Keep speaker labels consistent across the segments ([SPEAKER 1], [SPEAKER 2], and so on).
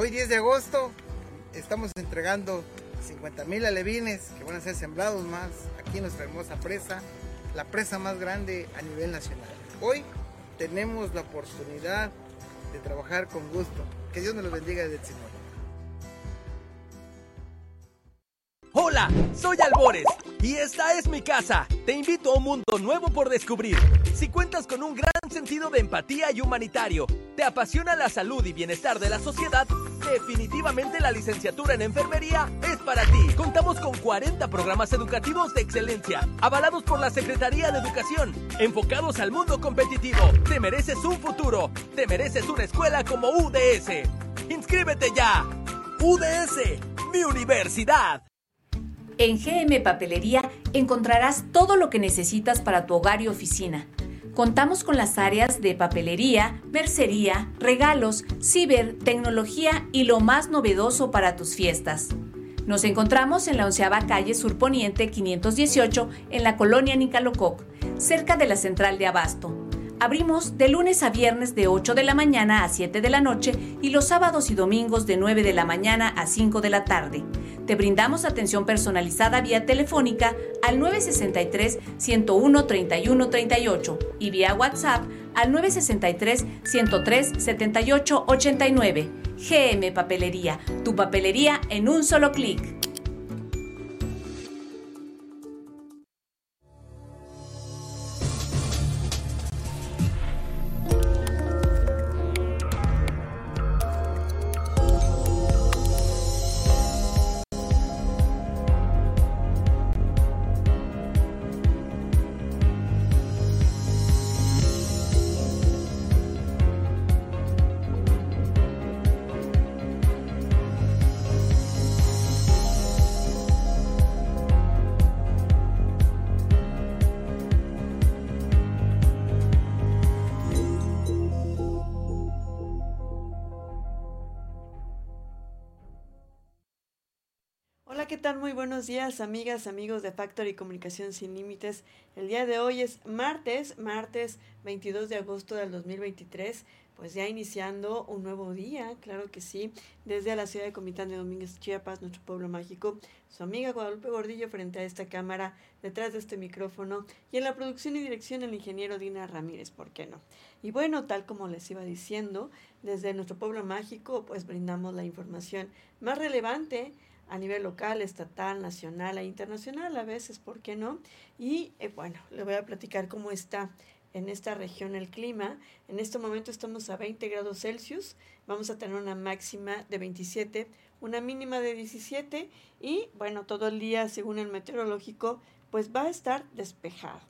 [SPEAKER 1] Hoy 10 de agosto estamos entregando 50 mil alevines que van a ser sembrados más aquí en nuestra hermosa presa, la presa más grande a nivel nacional. Hoy tenemos la oportunidad de trabajar con gusto. Que Dios nos los bendiga desde el Señor.
[SPEAKER 2] Hola, soy Albores y esta es mi casa. Te invito a un mundo nuevo por descubrir. Si cuentas con un gran sentido de empatía y humanitario, te apasiona la salud y bienestar de la sociedad, definitivamente la licenciatura en enfermería es para ti. Contamos con 40 programas educativos de excelencia, avalados por la Secretaría de Educación, enfocados al mundo competitivo. Te mereces un futuro, te mereces una escuela como UDS. ¡Inscríbete ya! UDS, mi universidad.
[SPEAKER 3] En GM Papelería encontrarás todo lo que necesitas para tu hogar y oficina. Contamos con las áreas de papelería, mercería, regalos, ciber, tecnología y lo más novedoso para tus fiestas. Nos encontramos en la onceava calle Surponiente 518 en la colonia Nicalococ, cerca de la central de Abasto. Abrimos de lunes a viernes de 8 de la mañana a 7 de la noche y los sábados y domingos de 9 de la mañana a 5 de la tarde. Te brindamos atención personalizada vía telefónica al 963-101-3138 y vía WhatsApp al 963-103-7889. GM Papelería, tu papelería en un solo clic.
[SPEAKER 4] Buenos días, amigas, amigos de Factory Comunicación Sin Límites. El día de hoy es martes, martes 22 de agosto del 2023, pues ya iniciando un nuevo día, claro que sí, desde la ciudad de Comitán de Domínguez, Chiapas, nuestro pueblo mágico. Su amiga Guadalupe Gordillo frente a esta cámara, detrás de este micrófono, y en la producción y dirección el ingeniero Dina Ramírez, ¿por qué no? Y bueno, tal como les iba diciendo, desde nuestro pueblo mágico, pues brindamos la información más relevante a nivel local, estatal, nacional e internacional a veces, ¿por qué no? Y eh, bueno, le voy a platicar cómo está en esta región el clima. En este momento estamos a 20 grados Celsius, vamos a tener una máxima de 27, una mínima de 17 y bueno, todo el día según el meteorológico pues va a estar despejado.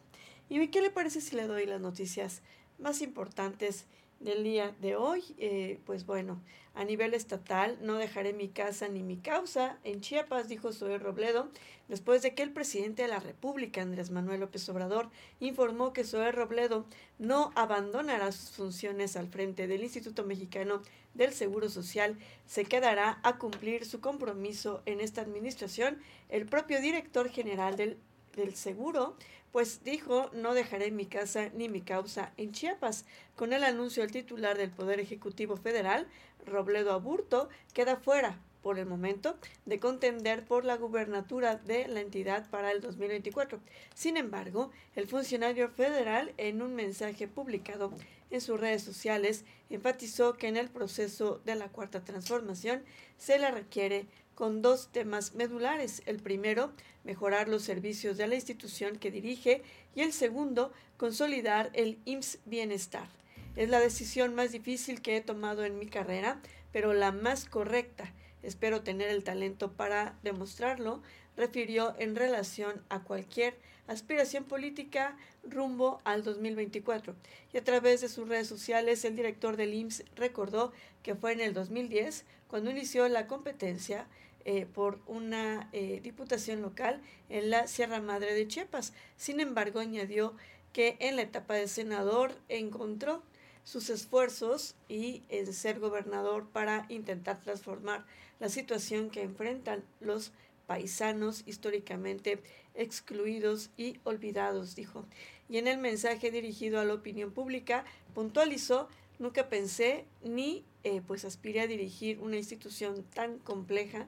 [SPEAKER 4] ¿Y qué le parece si le doy las noticias más importantes del día de hoy? Eh, pues bueno, a nivel estatal, no dejaré mi casa ni mi causa. En Chiapas, dijo Zoé Robledo, después de que el presidente de la República, Andrés Manuel López Obrador, informó que Zoé Robledo no abandonará sus funciones al frente del Instituto Mexicano del Seguro Social, se quedará a cumplir su compromiso en esta administración. El propio director general del, del Seguro pues dijo, no dejaré mi casa ni mi causa en Chiapas. Con el anuncio del titular del Poder Ejecutivo Federal, Robledo Aburto queda fuera por el momento de contender por la gubernatura de la entidad para el 2024. Sin embargo, el funcionario federal en un mensaje publicado en sus redes sociales enfatizó que en el proceso de la cuarta transformación se le requiere con dos temas medulares. El primero, mejorar los servicios de la institución que dirige y el segundo, consolidar el IMSS Bienestar. Es la decisión más difícil que he tomado en mi carrera, pero la más correcta. Espero tener el talento para demostrarlo, refirió en relación a cualquier aspiración política rumbo al 2024. Y a través de sus redes sociales, el director del IMSS recordó que fue en el 2010 cuando inició la competencia eh, por una eh, diputación local en la Sierra Madre de Chiapas. Sin embargo, añadió que en la etapa de senador encontró sus esfuerzos y en ser gobernador para intentar transformar la situación que enfrentan los paisanos históricamente excluidos y olvidados, dijo. Y en el mensaje dirigido a la opinión pública, puntualizó Nunca pensé ni eh, pues aspiré a dirigir una institución tan compleja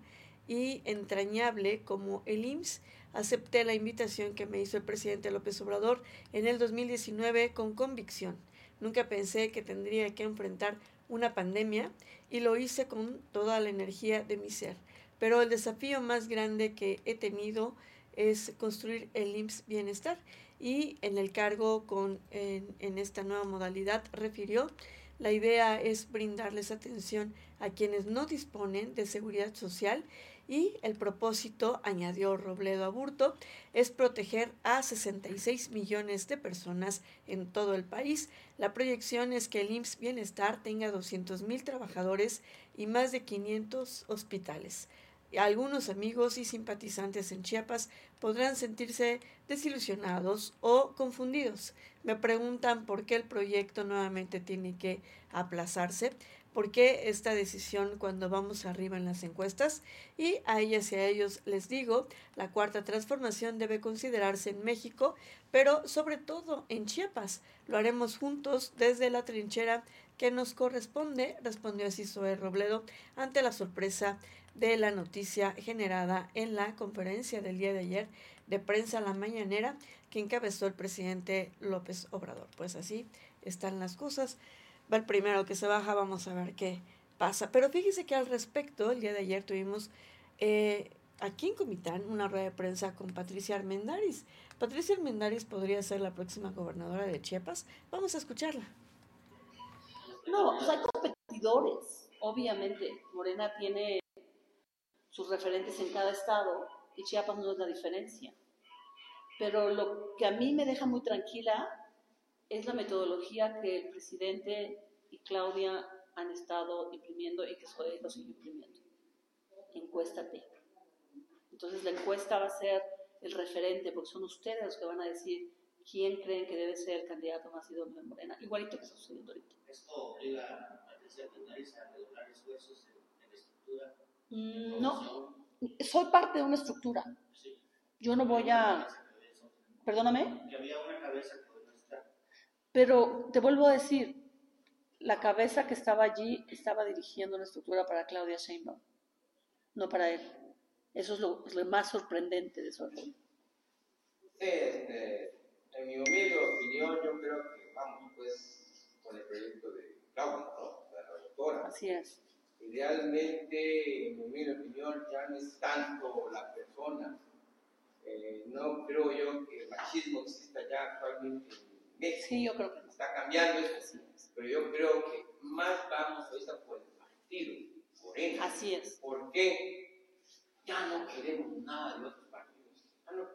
[SPEAKER 4] y entrañable como el IMSS. Acepté la invitación que me hizo el presidente López Obrador en el 2019 con convicción. Nunca pensé que tendría que enfrentar una pandemia y lo hice con toda la energía de mi ser. Pero el desafío más grande que he tenido es construir el IMSS Bienestar y en el cargo con, en, en esta nueva modalidad refirió la idea es brindarles atención a quienes no disponen de seguridad social y el propósito, añadió Robledo Aburto, es proteger a 66 millones de personas en todo el país. La proyección es que el IMSS Bienestar tenga 200 mil trabajadores y más de 500 hospitales. Algunos amigos y simpatizantes en Chiapas podrán sentirse desilusionados o confundidos. Me preguntan por qué el proyecto nuevamente tiene que aplazarse, por qué esta decisión cuando vamos arriba en las encuestas y a ellas y a ellos les digo, la cuarta transformación debe considerarse en México, pero sobre todo en Chiapas. Lo haremos juntos desde la trinchera que nos corresponde, respondió así Zoe Robledo ante la sorpresa de la noticia generada en la conferencia del día de ayer de prensa La Mañanera que encabezó el presidente López Obrador. Pues así están las cosas. Va el primero que se baja, vamos a ver qué pasa. Pero fíjese que al respecto, el día de ayer tuvimos eh, aquí en Comitán una rueda de prensa con Patricia Armendaris. Patricia Armendaris podría ser la próxima gobernadora de Chiapas. Vamos a escucharla.
[SPEAKER 5] No, pues hay competidores. Obviamente, Morena tiene sus referentes en cada estado y Chiapas no es la diferencia. Pero lo que a mí me deja muy tranquila es la metodología que el presidente y Claudia han estado imprimiendo y que Zoe lo sigue imprimiendo. Encuéstate. Entonces la encuesta va a ser el referente, porque son ustedes los que van a decir quién creen que debe ser el candidato más idóneo de Morena, igualito que está sucediendo ahorita.
[SPEAKER 6] ¿Esto obliga a Patricia a regular esfuerzos en, la estructura?
[SPEAKER 5] Mm, no, soy parte de una estructura. Yo no voy a... Perdóname.
[SPEAKER 6] Que había una cabeza que.
[SPEAKER 5] Pero te vuelvo a decir, la cabeza que estaba allí estaba dirigiendo una estructura para Claudia Sheinbaum, no para él. Eso es lo, es lo más sorprendente de eso.
[SPEAKER 7] Sí, este, en mi humilde opinión, yo creo que vamos pues con el proyecto de Claudia, ¿no? La doctora.
[SPEAKER 5] Así es.
[SPEAKER 7] Idealmente, en mi humilde opinión, ya no es tanto la persona. Eh, no creo yo que el machismo exista ya actualmente en México.
[SPEAKER 5] Sí, yo creo que no.
[SPEAKER 7] Está cambiando eso. Pero yo creo que más vamos ahorita por el partido, Morena.
[SPEAKER 5] Así es.
[SPEAKER 7] ¿Por qué? Ya no queremos nada de otros partidos. Ya, no,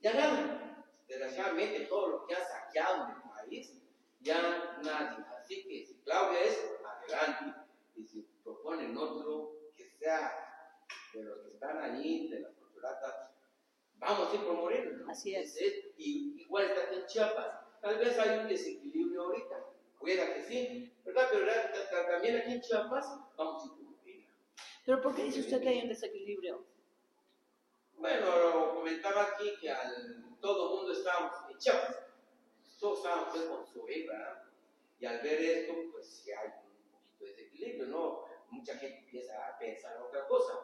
[SPEAKER 7] ya nada. Desgraciadamente, todo lo que ha saqueado en el país, ya nadie. Así que si Claudia es, adelante. Y si proponen otro que sea de los que están allí, de las corporatas, vamos a ir por Morena.
[SPEAKER 5] Así es.
[SPEAKER 7] y, igual está en Chiapas. Tal vez hay un desequilibrio ahorita. Pueda que sí, ¿verdad? Pero también aquí en Chiapas vamos a.
[SPEAKER 5] ¿Pero por qué dice usted que hay un desequilibrio?
[SPEAKER 7] Bueno, comentaba aquí que al, todo el mundo estábamos en Chiapas. Todos estábamos pues con su ¿verdad? Y al ver esto, pues sí hay un poquito de desequilibrio, ¿no? Mucha gente empieza a pensar otra cosa.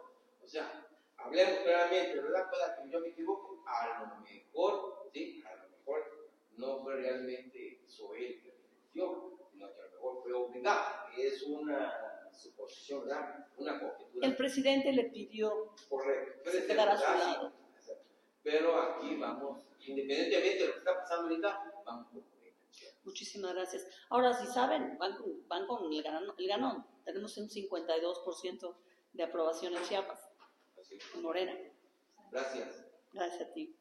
[SPEAKER 7] O sea, hablemos claramente, ¿verdad? Pueda que yo me equivoque, a lo mejor, sí, a lo mejor no fue realmente Zoé que renunció, sino que a lo mejor fue obligado. Es una suposición, ¿verdad? Una conjetura.
[SPEAKER 5] El presidente le pidió
[SPEAKER 7] Correcto.
[SPEAKER 5] se
[SPEAKER 7] ser,
[SPEAKER 5] quedara a su lado.
[SPEAKER 7] Pero aquí vamos, independientemente de lo que está pasando ahorita, vamos por.
[SPEAKER 5] Muchísimas gracias. Ahora, si saben, van con, van con el, ganón, el ganón. Tenemos un 52% de aprobación en Chiapas, Morena.
[SPEAKER 7] Gracias.
[SPEAKER 5] Gracias a ti.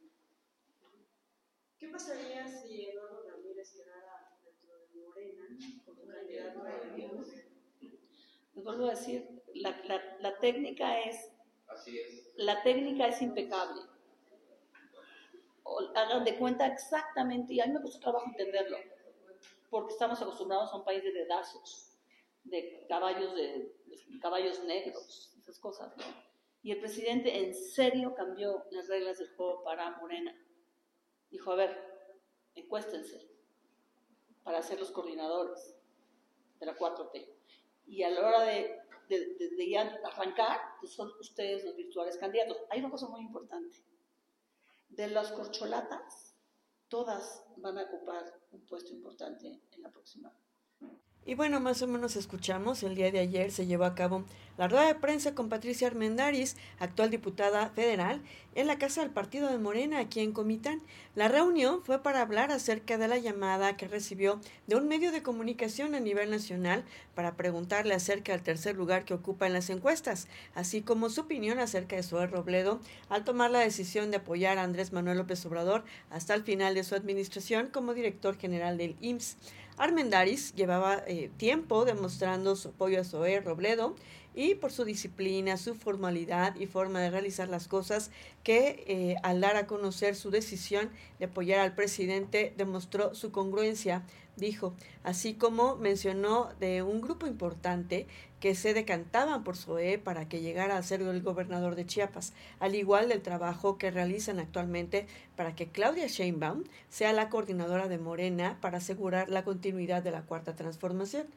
[SPEAKER 8] ¿Qué pasaría si Eduardo Ramírez quedara dentro de Morena como candidato a gobierno?
[SPEAKER 5] Les vuelvo a decir, la, la, la técnica es
[SPEAKER 7] Así es.
[SPEAKER 5] la técnica es impecable. O, hagan de cuenta exactamente, y a mí me costó trabajo entenderlo, porque estamos acostumbrados a un país de dedazos, de caballos, de, de caballos negros, esas cosas, ¿no? Y el presidente en serio cambió las reglas del juego para Morena. Dijo, a ver, encuéstense para ser los coordinadores. de la 4T. Y a la hora de, de, de, ya arrancar, pues son ustedes los virtuales candidatos. Hay una cosa muy importante. De las corcholatas, todas van a ocupar un puesto importante en la próxima
[SPEAKER 4] y bueno, más o menos escuchamos, el día de ayer se llevó a cabo la rueda de prensa con Patricia Armendaris, actual diputada federal, en la casa del partido de Morena, aquí en Comitán. La reunión fue para hablar acerca de la llamada que recibió de un medio de comunicación a nivel nacional para preguntarle acerca del tercer lugar que ocupa en las encuestas, así como su opinión acerca de Zoé Robledo al tomar la decisión de apoyar a Andrés Manuel López Obrador hasta el final de su administración como director general del IMSS. Armendaris llevaba eh, tiempo demostrando su apoyo a Zoé Robledo y por su disciplina, su formalidad y forma de realizar las cosas, que eh, al dar a conocer su decisión de apoyar al presidente demostró su congruencia, dijo, así como mencionó de un grupo importante que se decantaban por Zoé para que llegara a ser el gobernador de Chiapas, al igual del trabajo que realizan actualmente para que Claudia Sheinbaum sea la coordinadora de Morena para asegurar la continuidad de la cuarta transformación.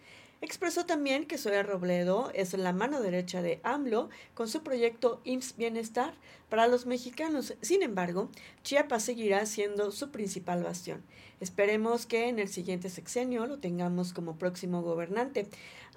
[SPEAKER 4] Expresó también que Zoé Robledo es la mano derecha de AMLO con su proyecto IMSS Bienestar para los mexicanos. Sin embargo, Chiapas seguirá siendo su principal bastión. Esperemos que en el siguiente sexenio lo tengamos como próximo gobernante.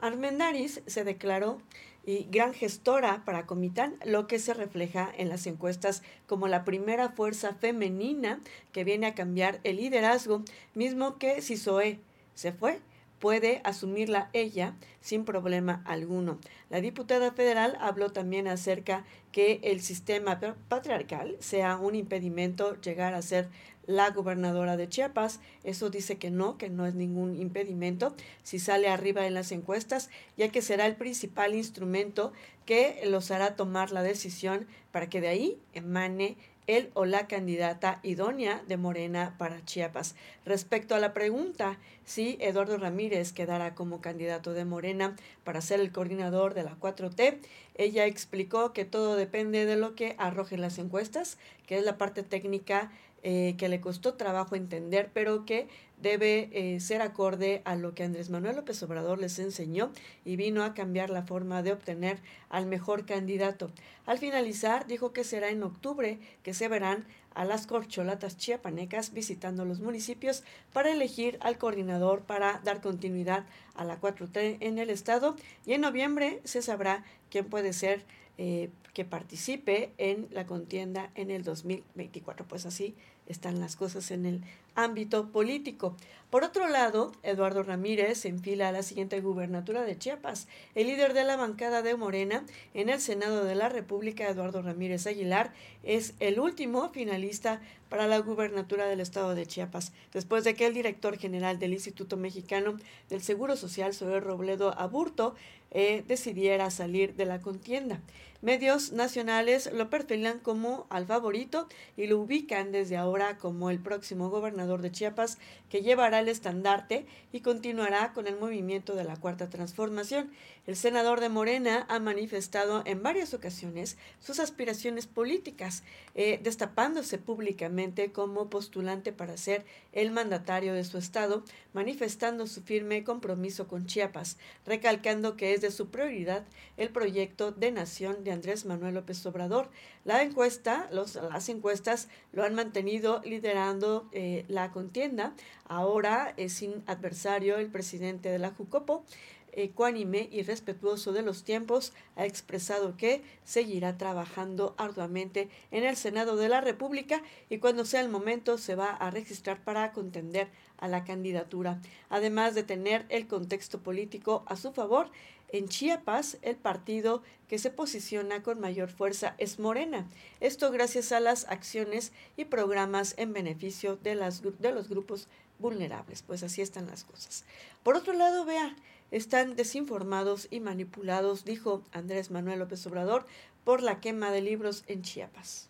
[SPEAKER 4] Armendaris se declaró y gran gestora para Comitán, lo que se refleja en las encuestas como la primera fuerza femenina que viene a cambiar el liderazgo, mismo que si Zoé se fue, puede asumirla ella sin problema alguno. La diputada federal habló también acerca que el sistema patriarcal sea un impedimento llegar a ser la gobernadora de Chiapas. Eso dice que no, que no es ningún impedimento si sale arriba en las encuestas, ya que será el principal instrumento que los hará tomar la decisión para que de ahí emane el o la candidata idónea de Morena para Chiapas. Respecto a la pregunta si Eduardo Ramírez quedará como candidato de Morena para ser el coordinador de la 4T, ella explicó que todo depende de lo que arrojen las encuestas, que es la parte técnica eh, que le costó trabajo entender, pero que debe eh, ser acorde a lo que Andrés Manuel López Obrador les enseñó y vino a cambiar la forma de obtener al mejor candidato. Al finalizar, dijo que será en octubre que se verán a las corcholatas chiapanecas visitando los municipios para elegir al coordinador para dar continuidad a la 4T en el estado y en noviembre se sabrá quién puede ser eh, que participe en la contienda en el 2024. Pues así están las cosas en el ámbito político. Por otro lado, Eduardo Ramírez enfila a la siguiente gubernatura de Chiapas. El líder de la bancada de Morena en el Senado de la República, Eduardo Ramírez Aguilar, es el último finalista para la gubernatura del estado de Chiapas, después de que el director general del Instituto Mexicano del Seguro Social, Zoé Robledo Aburto, eh, decidiera salir de la contienda. Medios nacionales lo perfilan como al favorito y lo ubican desde ahora como el próximo gobernador de Chiapas que llevará el estandarte y continuará con el movimiento de la Cuarta Transformación. El senador de Morena ha manifestado en varias ocasiones sus aspiraciones políticas, eh, destapándose públicamente como postulante para ser el mandatario de su estado, manifestando su firme compromiso con Chiapas, recalcando que es de su prioridad el proyecto de nación de Andrés Manuel López Obrador. La encuesta, los, las encuestas lo han mantenido liderando eh, la contienda. Ahora es sin adversario el presidente de la Jucopo ecuánime y respetuoso de los tiempos, ha expresado que seguirá trabajando arduamente en el Senado de la República y cuando sea el momento se va a registrar para contender a la candidatura. Además de tener el contexto político a su favor, en Chiapas el partido que se posiciona con mayor fuerza es Morena. Esto gracias a las acciones y programas en beneficio de, las, de los grupos vulnerables. Pues así están las cosas. Por otro lado, vea, están desinformados y manipulados, dijo Andrés Manuel López Obrador, por la quema de libros en Chiapas.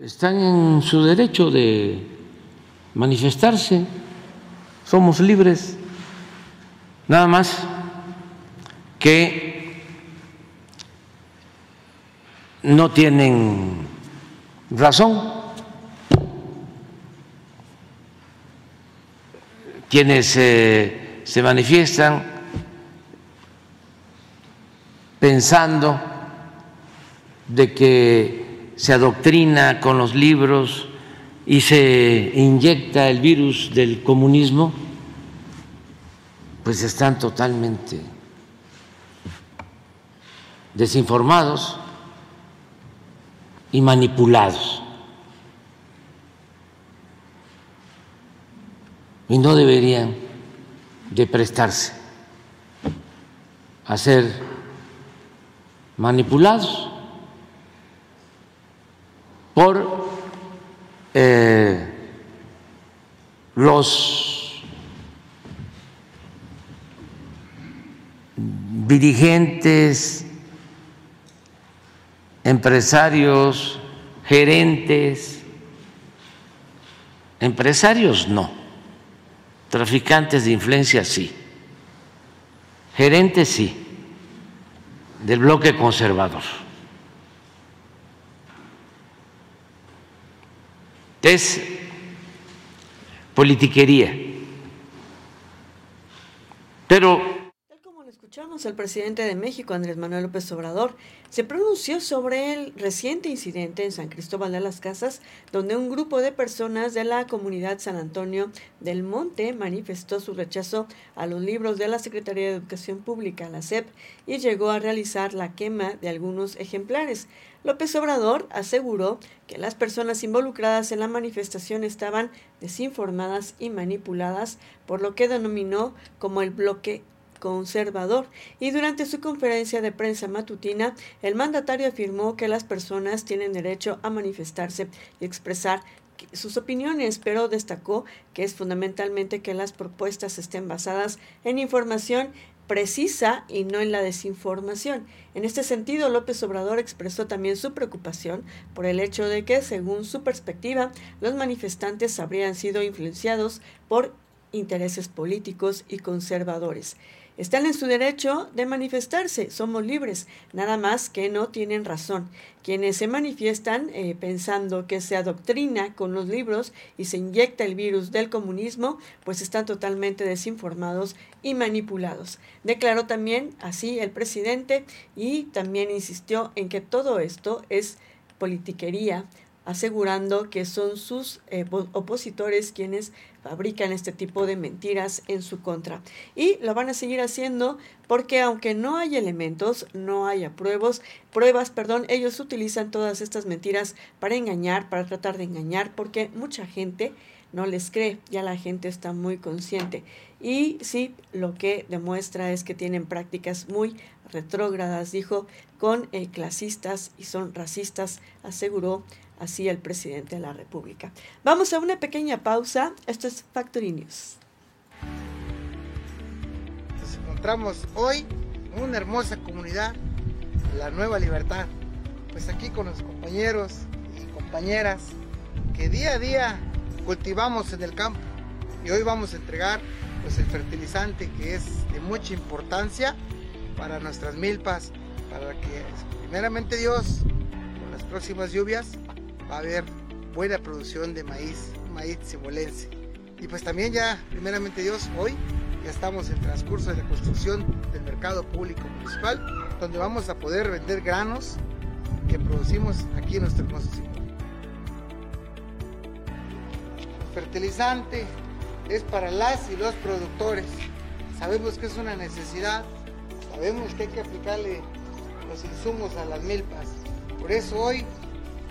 [SPEAKER 9] Están en su derecho de manifestarse, somos libres, nada más que no tienen razón. Quienes eh, se manifiestan pensando de que se adoctrina con los libros y se inyecta el virus del comunismo, pues están totalmente desinformados y manipulados. Y no deberían de prestarse a ser manipulados por eh, los dirigentes, empresarios, gerentes, empresarios no, traficantes de influencia sí, gerentes sí, del bloque conservador. Es politiquería. Pero
[SPEAKER 4] el presidente de México, Andrés Manuel López Obrador, se pronunció sobre el reciente incidente en San Cristóbal de las Casas, donde un grupo de personas de la comunidad San Antonio del Monte manifestó su rechazo a los libros de la Secretaría de Educación Pública, la SEP, y llegó a realizar la quema de algunos ejemplares. López Obrador aseguró que las personas involucradas en la manifestación estaban desinformadas y manipuladas, por lo que denominó como el bloque conservador y durante su conferencia de prensa matutina, el mandatario afirmó que las personas tienen derecho a manifestarse y expresar sus opiniones, pero destacó que es fundamentalmente que las propuestas estén basadas en información precisa y no en la desinformación. En este sentido, López Obrador expresó también su preocupación por el hecho de que, según su perspectiva, los manifestantes habrían sido influenciados por intereses políticos y conservadores. Están en su derecho de manifestarse, somos libres, nada más que no tienen razón. Quienes se manifiestan eh, pensando que se adoctrina con los libros y se inyecta el virus del comunismo, pues están totalmente desinformados y manipulados. Declaró también así el presidente y también insistió en que todo esto es politiquería, asegurando que son sus eh, opositores quienes fabrican este tipo de mentiras en su contra. Y lo van a seguir haciendo porque aunque no hay elementos, no hay pruebas, pruebas, perdón, ellos utilizan todas estas mentiras para engañar, para tratar de engañar, porque mucha gente no les cree, ya la gente está muy consciente. Y sí, lo que demuestra es que tienen prácticas muy retrógradas, dijo, con eh, clasistas y son racistas, aseguró así el presidente de la República. Vamos a una pequeña pausa. Esto es Factory News.
[SPEAKER 1] Nos encontramos hoy en una hermosa comunidad, la Nueva Libertad. Pues aquí con los compañeros y compañeras que día a día cultivamos en el campo. Y hoy vamos a entregar pues el fertilizante que es de mucha importancia para nuestras milpas, para que primeramente Dios con las próximas lluvias va a haber buena producción de maíz, maíz simolense. Y pues también ya, primeramente Dios, hoy ya estamos en transcurso de la construcción del mercado público municipal, donde vamos a poder vender granos que producimos aquí en nuestro hermoso El fertilizante es para las y los productores. Sabemos que es una necesidad, sabemos que hay que aplicarle los insumos a las milpas. Por eso hoy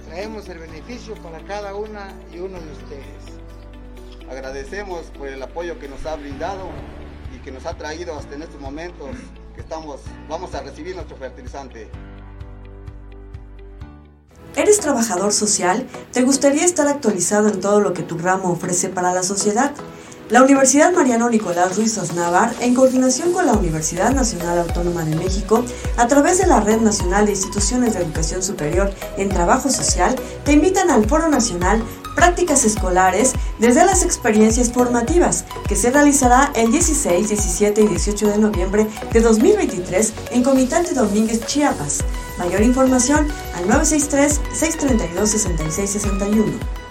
[SPEAKER 1] traemos el beneficio para cada una y uno de ustedes.
[SPEAKER 10] Agradecemos por el apoyo que nos ha brindado y que nos ha traído hasta en estos momentos que estamos, vamos a recibir nuestro fertilizante.
[SPEAKER 4] ¿Eres trabajador social? ¿Te gustaría estar actualizado en todo lo que tu ramo ofrece para la sociedad? La Universidad Mariano Nicolás Ruiz Osnávar, en coordinación con la Universidad Nacional Autónoma de México, a través de la Red Nacional de Instituciones de Educación Superior en Trabajo Social, te invitan al Foro Nacional Prácticas Escolares desde las experiencias formativas, que se realizará el 16, 17 y 18 de noviembre de 2023 en Comitante Domínguez, Chiapas. Mayor información al 963-632-6661.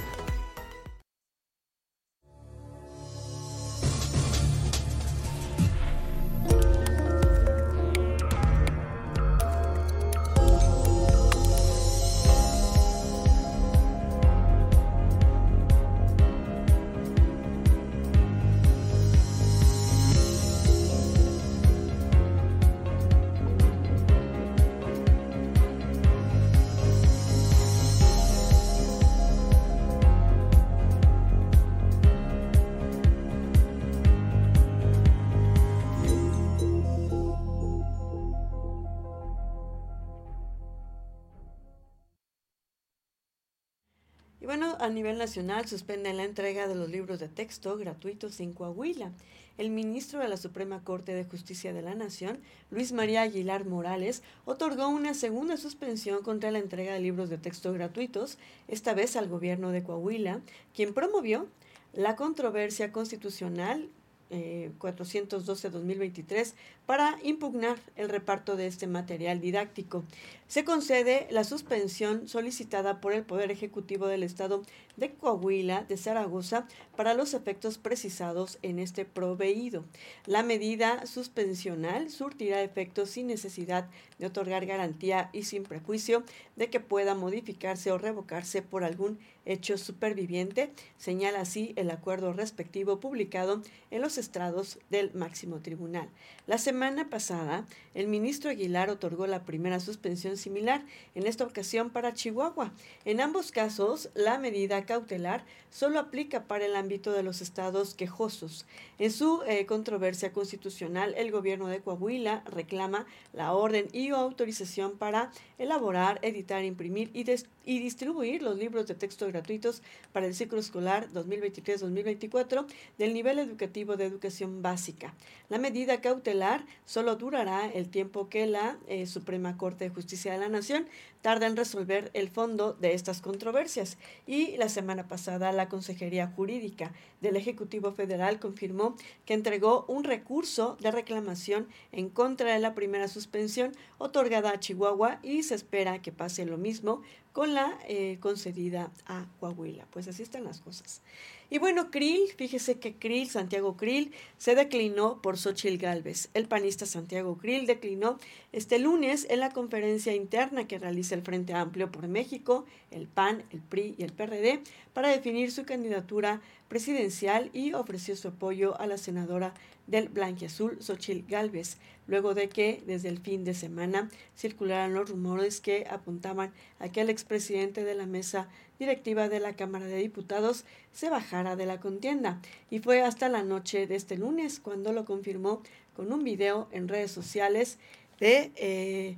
[SPEAKER 4] A nivel nacional suspenden la entrega de los libros de texto gratuitos en Coahuila. El ministro de la Suprema Corte de Justicia de la Nación, Luis María Aguilar Morales, otorgó una segunda suspensión contra la entrega de libros de texto gratuitos, esta vez al gobierno de Coahuila, quien promovió la controversia constitucional 412-2023 eh, para impugnar el reparto de este material didáctico. Se concede la suspensión solicitada por el Poder Ejecutivo del Estado de Coahuila de Zaragoza para los efectos precisados en este proveído. La medida suspensional surtirá efectos sin necesidad de otorgar garantía y sin prejuicio de que pueda modificarse o revocarse por algún hecho superviviente, señala así el acuerdo respectivo publicado en los estrados del máximo tribunal. La semana pasada, el ministro Aguilar otorgó la primera suspensión similar, en esta ocasión para Chihuahua. En ambos casos, la medida cautelar solo aplica para el ámbito de los estados quejosos. En su eh, controversia constitucional, el gobierno de Coahuila reclama la orden y autorización para elaborar, editar, imprimir y, y distribuir los libros de texto gratuitos para el ciclo escolar 2023-2024 del nivel educativo de educación básica. La medida cautelar solo durará el tiempo que la eh, Suprema Corte de Justicia de la Nación tarda en resolver el fondo de estas controversias. Y la semana pasada la Consejería Jurídica del Ejecutivo Federal confirmó que entregó un recurso de reclamación en contra de la primera suspensión otorgada a Chihuahua y se espera que pase lo mismo con la eh, concedida a Coahuila. Pues así están las cosas. Y bueno, Krill, fíjese que Krill, Santiago Krill, se declinó por Xochil Gálvez. El panista Santiago Krill declinó este lunes en la conferencia interna que realiza el Frente Amplio por México, el PAN, el PRI y el PRD para definir su candidatura presidencial y ofreció su apoyo a la senadora del Blanquiazul, Xochil Gálvez, luego de que desde el fin de semana circularan los rumores que apuntaban a que el expresidente de la mesa directiva de la Cámara de Diputados se bajara de la contienda. Y fue hasta la noche de este lunes cuando lo confirmó con un video en redes sociales de eh,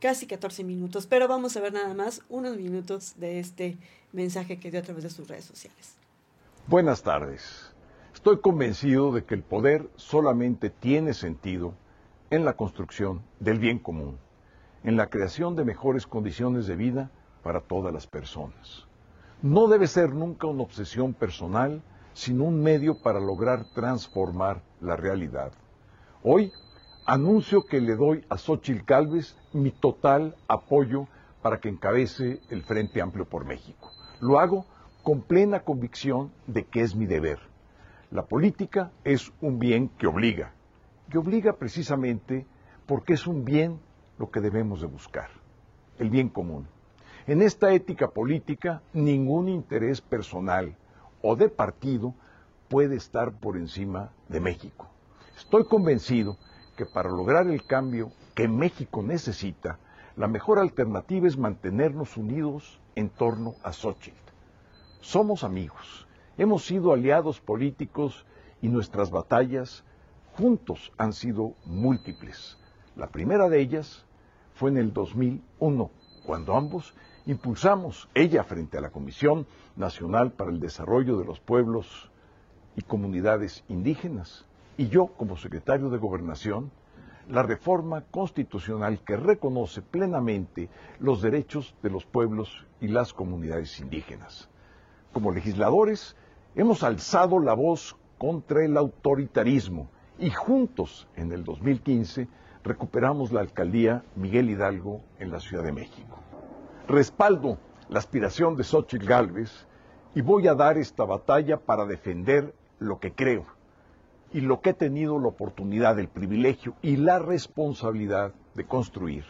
[SPEAKER 4] casi 14 minutos. Pero vamos a ver nada más unos minutos de este mensaje que dio a través de sus redes sociales.
[SPEAKER 11] Buenas tardes. Estoy convencido de que el poder solamente tiene sentido en la construcción del bien común, en la creación de mejores condiciones de vida para todas las personas. No debe ser nunca una obsesión personal, sino un medio para lograr transformar la realidad. Hoy anuncio que le doy a Xochitl Calves mi total apoyo para que encabece el Frente Amplio por México. Lo hago con plena convicción de que es mi deber. La política es un bien que obliga, que obliga precisamente porque es un bien lo que debemos de buscar, el bien común. En esta ética política, ningún interés personal o de partido puede estar por encima de México. Estoy convencido que para lograr el cambio que México necesita, la mejor alternativa es mantenernos unidos en torno a Xochitl. Somos amigos, hemos sido aliados políticos y nuestras batallas juntos han sido múltiples. La primera de ellas fue en el 2001, cuando ambos impulsamos, ella frente a la Comisión Nacional para el Desarrollo de los Pueblos y Comunidades Indígenas, y yo como secretario de Gobernación, la reforma constitucional que reconoce plenamente los derechos de los pueblos y las comunidades indígenas. Como legisladores, hemos alzado la voz contra el autoritarismo y juntos en el 2015 recuperamos la alcaldía Miguel Hidalgo en la Ciudad de México. Respaldo la aspiración de Xochitl Gálvez y voy a dar esta batalla para defender lo que creo y lo que he tenido la oportunidad, el privilegio y la responsabilidad de construir.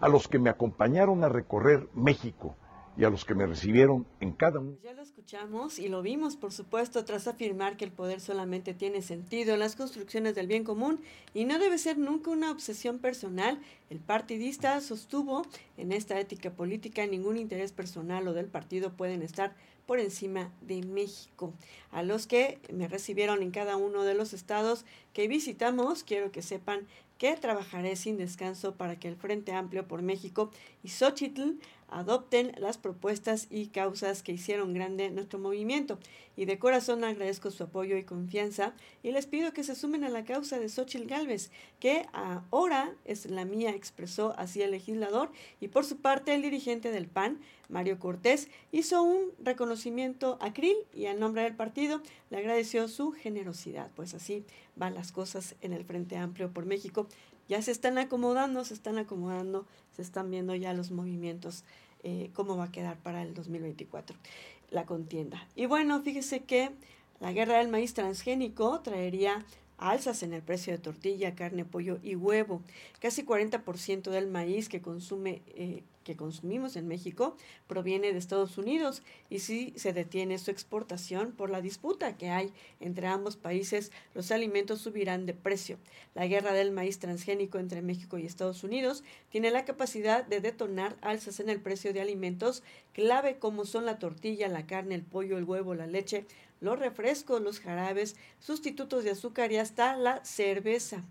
[SPEAKER 11] A los que me acompañaron a recorrer México, y a los que me recibieron en cada uno.
[SPEAKER 4] Ya lo escuchamos y lo vimos, por supuesto, tras afirmar que el poder solamente tiene sentido en las construcciones del bien común y no debe ser nunca una obsesión personal. El partidista sostuvo en esta ética política ningún interés personal o del partido pueden estar por encima de México. A los que me recibieron en cada uno de los estados que visitamos, quiero que sepan que trabajaré sin descanso para que el Frente Amplio por México y Xochitl adopten las propuestas y causas que hicieron grande nuestro movimiento. Y de corazón agradezco su apoyo y confianza y les pido que se sumen a la causa de Xochitl Galvez, que ahora es la mía, expresó así el legislador. Y por su parte, el dirigente del PAN, Mario Cortés, hizo un reconocimiento a Krill y a nombre del partido le agradeció su generosidad. Pues así van las cosas en el Frente Amplio por México. Ya se están acomodando, se están acomodando, se están viendo ya los movimientos eh, cómo va a quedar para el 2024 la contienda. Y bueno, fíjese que la guerra del maíz transgénico traería alzas en el precio de tortilla, carne, pollo y huevo. Casi 40% del maíz que consume eh, que consumimos en México proviene de Estados Unidos y si se detiene su exportación por la disputa que hay entre ambos países, los alimentos subirán de precio. La guerra del maíz transgénico entre México y Estados Unidos tiene la capacidad de detonar alzas en el precio de alimentos clave como son la tortilla, la carne, el pollo, el huevo, la leche, los refrescos, los jarabes, sustitutos de azúcar y hasta la cerveza.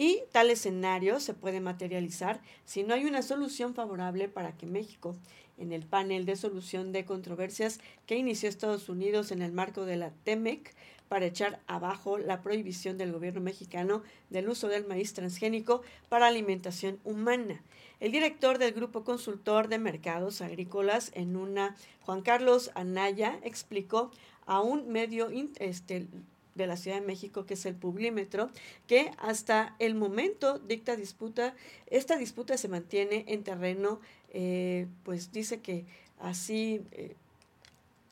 [SPEAKER 4] Y tal escenario se puede materializar si no hay una solución favorable para que México, en el panel de solución de controversias que inició Estados Unidos en el marco de la TEMEC, para echar abajo la prohibición del gobierno mexicano del uso del maíz transgénico para alimentación humana. El director del Grupo Consultor de Mercados Agrícolas en una, Juan Carlos Anaya, explicó a un medio este, de la Ciudad de México, que es el Publímetro, que hasta el momento dicta disputa, esta disputa se mantiene en terreno, eh, pues dice que así... Eh,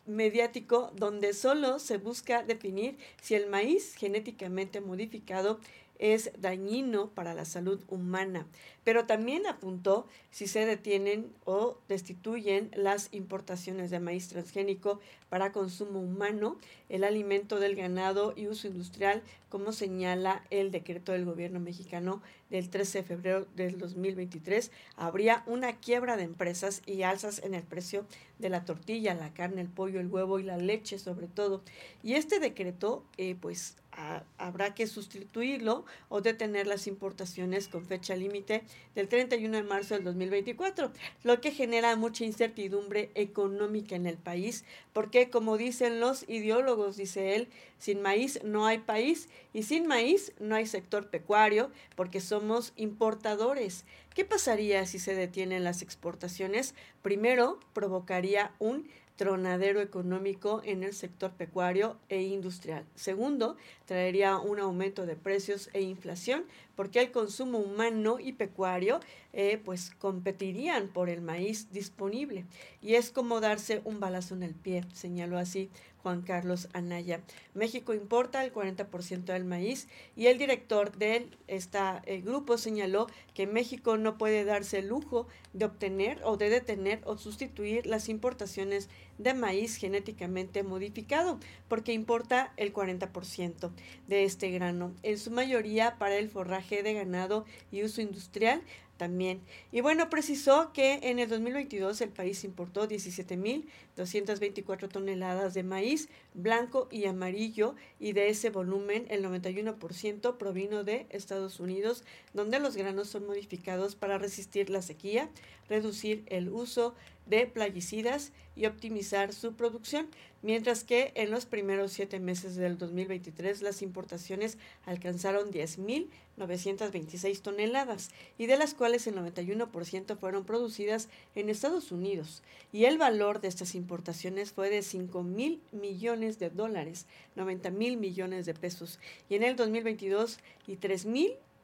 [SPEAKER 4] mediático donde solo se busca definir si el maíz genéticamente modificado es dañino para la salud humana, pero también apuntó si se detienen o destituyen las importaciones de maíz transgénico para consumo humano, el alimento del ganado y uso industrial, como señala el decreto del gobierno mexicano del 13 de febrero del 2023, habría una quiebra de empresas y alzas en el precio de la tortilla, la carne, el pollo, el huevo y la leche sobre todo. Y este decreto, eh, pues habrá que sustituirlo o detener las importaciones con fecha límite del 31 de marzo del 2024, lo que genera mucha incertidumbre económica en el país, porque como dicen los ideólogos, dice él, sin maíz no hay país y sin maíz no hay sector pecuario, porque somos importadores. ¿Qué pasaría si se detienen las exportaciones? Primero, provocaría un tronadero económico en el sector pecuario e industrial. Segundo, traería un aumento de precios e inflación porque el consumo humano y pecuario eh, pues competirían por el maíz disponible. Y es como darse un balazo en el pie, señaló así Juan Carlos Anaya. México importa el 40% del maíz y el director de este grupo señaló que México no puede darse el lujo de obtener o de detener o sustituir las importaciones de maíz genéticamente modificado, porque importa el 40% de este grano, en su mayoría para el forraje de ganado y uso industrial, también. Y bueno, precisó que en el 2022 el país importó 17.224 toneladas de maíz blanco y amarillo y de ese volumen el 91% provino de Estados Unidos, donde los granos son modificados para resistir la sequía, reducir el uso de plaguicidas y optimizar su producción, mientras que en los primeros siete meses del 2023 las importaciones alcanzaron 10.926 toneladas y de las cuales el 91% fueron producidas en Estados Unidos y el valor de estas importaciones fue de 5 mil millones de dólares, 90 mil millones de pesos y en el 2022 y 3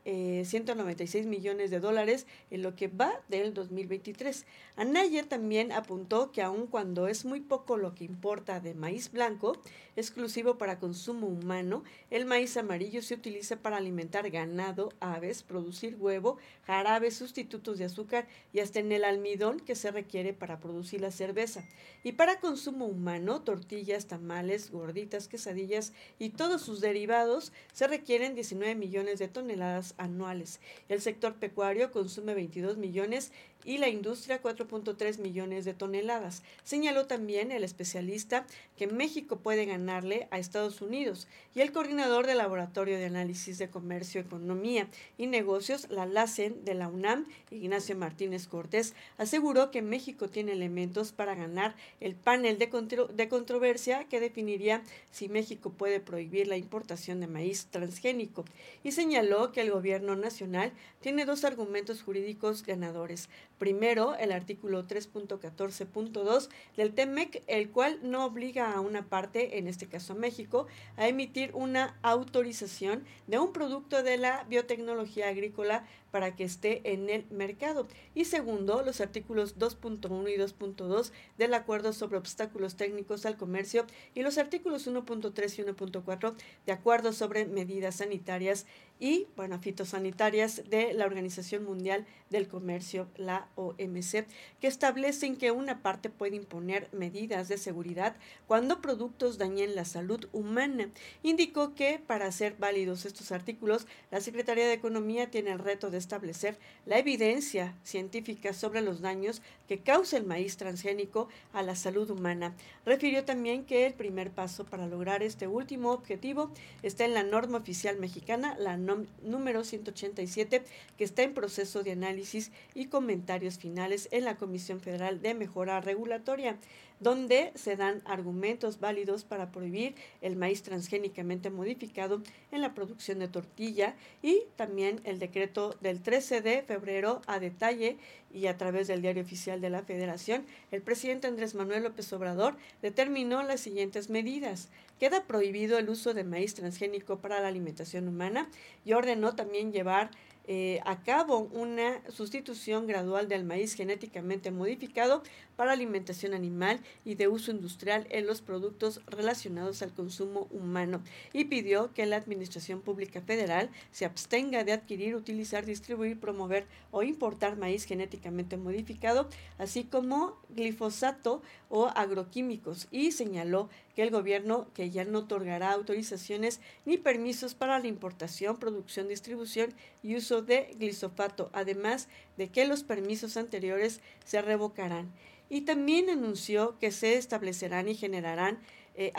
[SPEAKER 4] mil 196 eh, millones de dólares en lo que va del 2023. Anaya también apuntó que aun cuando es muy poco lo que importa de maíz blanco, exclusivo para consumo humano, el maíz amarillo se utiliza para alimentar ganado, aves, producir huevo, jarabes, sustitutos de azúcar y hasta en el almidón que se requiere para producir la cerveza. Y para consumo humano, tortillas, tamales, gorditas, quesadillas y todos sus derivados se requieren 19 millones de toneladas anuales. El sector pecuario consume 22 millones y la industria 4.3 millones de toneladas. Señaló también el especialista que México puede ganarle a Estados Unidos y el coordinador del Laboratorio de Análisis de Comercio, Economía y Negocios, la LACEN de la UNAM, Ignacio Martínez Cortés, aseguró que México tiene elementos para ganar el panel de, de controversia que definiría si México puede prohibir la importación de maíz transgénico y señaló que el gobierno nacional tiene dos argumentos jurídicos ganadores. Primero, el artículo 3.14.2 del TEMEC, el cual no obliga a una parte, en este caso a México, a emitir una autorización de un producto de la biotecnología agrícola para que esté en el mercado. Y segundo, los artículos 2.1 y 2.2 del Acuerdo sobre Obstáculos Técnicos al Comercio y los artículos 1.3 y 1.4 de Acuerdo sobre Medidas Sanitarias y, bueno, fitosanitarias de la Organización Mundial del Comercio, la OMC, que establecen que una parte puede imponer medidas de seguridad cuando productos dañen la salud humana. Indicó que para ser válidos estos artículos, la Secretaría de Economía tiene el reto de establecer la evidencia científica sobre los daños que causa el maíz transgénico a la salud humana. Refirió también que el primer paso para lograr este último objetivo está en la norma oficial mexicana, la número 187, que está en proceso de análisis y comentarios finales en la Comisión Federal de Mejora Regulatoria donde se dan argumentos válidos para prohibir el maíz transgénicamente modificado en la producción de tortilla y también el decreto del 13 de febrero a detalle y a través del diario oficial de la Federación, el presidente Andrés Manuel López Obrador determinó las siguientes medidas. Queda prohibido el uso de maíz transgénico para la alimentación humana y ordenó también llevar eh, a cabo una sustitución gradual del maíz genéticamente modificado para alimentación animal y de uso industrial en los productos relacionados al consumo humano y pidió que la Administración Pública Federal se abstenga de adquirir, utilizar, distribuir, promover o importar maíz genéticamente modificado, así como glifosato o agroquímicos y señaló que el gobierno que ya no otorgará autorizaciones ni permisos para la importación, producción, distribución y uso de glifosato, además de que los permisos anteriores se revocarán. Y también anunció que se establecerán y generarán eh,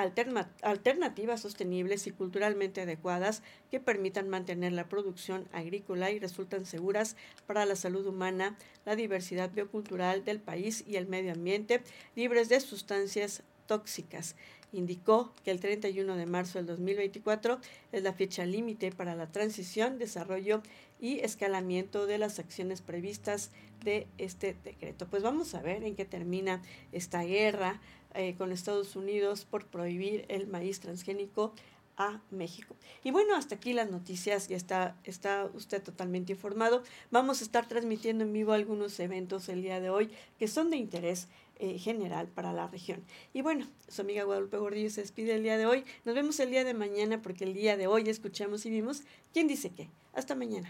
[SPEAKER 4] alternativas sostenibles y culturalmente adecuadas que permitan mantener la producción agrícola y resultan seguras para la salud humana, la diversidad biocultural del país y el medio ambiente, libres de sustancias tóxicas. Indicó que el 31 de marzo del 2024 es la fecha límite para la transición, desarrollo y escalamiento de las acciones previstas de este decreto. Pues vamos a ver en qué termina esta guerra eh, con Estados Unidos por prohibir el maíz transgénico a México. Y bueno, hasta aquí las noticias, ya está, está usted totalmente informado. Vamos a estar transmitiendo en vivo algunos eventos el día de hoy que son de interés eh, general para la región. Y bueno, su amiga Guadalupe Gordillo se despide el día de hoy. Nos vemos el día de mañana porque el día de hoy escuchamos y vimos quién dice qué. Hasta mañana.